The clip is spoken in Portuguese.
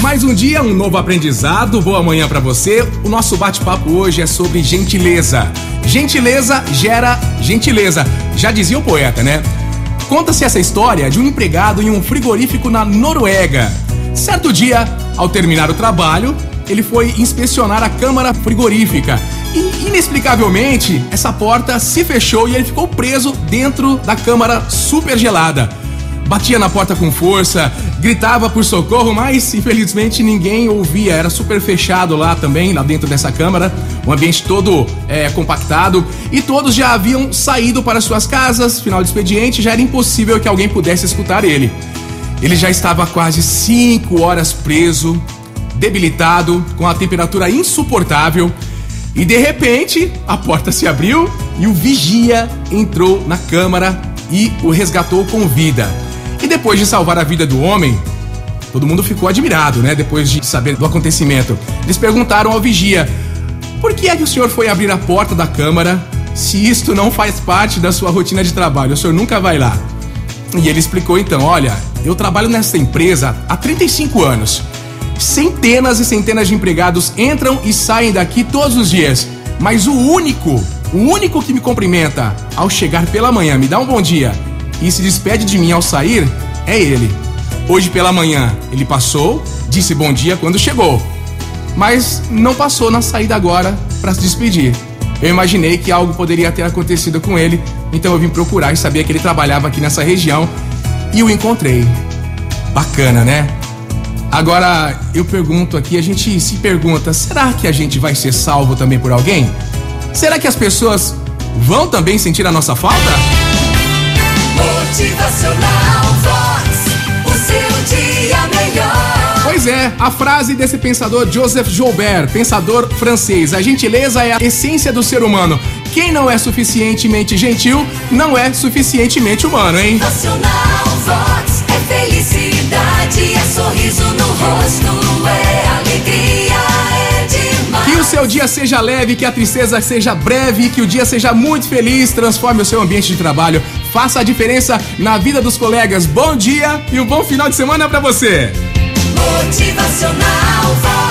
Mais um dia, um novo aprendizado. Boa manhã pra você. O nosso bate-papo hoje é sobre gentileza. Gentileza gera gentileza. Já dizia o poeta, né? Conta-se essa história de um empregado em um frigorífico na Noruega. Certo dia, ao terminar o trabalho, ele foi inspecionar a câmara frigorífica e, inexplicavelmente, essa porta se fechou e ele ficou preso dentro da câmara super gelada. Batia na porta com força, gritava por socorro, mas infelizmente ninguém ouvia. Era super fechado lá também, lá dentro dessa câmara, o ambiente todo é, compactado e todos já haviam saído para suas casas. Final de expediente, já era impossível que alguém pudesse escutar ele. Ele já estava quase cinco horas preso, debilitado, com a temperatura insuportável. E de repente, a porta se abriu e o vigia entrou na câmara e o resgatou com vida. Depois de salvar a vida do homem, todo mundo ficou admirado, né? Depois de saber do acontecimento. Eles perguntaram ao vigia: por que é que o senhor foi abrir a porta da câmara se isto não faz parte da sua rotina de trabalho? O senhor nunca vai lá. E ele explicou então: olha, eu trabalho nessa empresa há 35 anos. Centenas e centenas de empregados entram e saem daqui todos os dias. Mas o único, o único que me cumprimenta ao chegar pela manhã, me dá um bom dia e se despede de mim ao sair é ele. Hoje pela manhã ele passou, disse bom dia quando chegou, mas não passou na saída agora para se despedir. Eu imaginei que algo poderia ter acontecido com ele, então eu vim procurar e sabia que ele trabalhava aqui nessa região e o encontrei. Bacana, né? Agora eu pergunto aqui, a gente se pergunta, será que a gente vai ser salvo também por alguém? Será que as pessoas vão também sentir a nossa falta? Pois é, a frase desse pensador Joseph Joubert, pensador francês: a gentileza é a essência do ser humano. Quem não é suficientemente gentil não é suficientemente humano, hein? Vox. É felicidade, é sorriso no rosto, é alegria, é demais. Que o seu dia seja leve, que a tristeza seja breve, que o dia seja muito feliz, transforme o seu ambiente de trabalho, faça a diferença na vida dos colegas. Bom dia e um bom final de semana pra você. Motivacional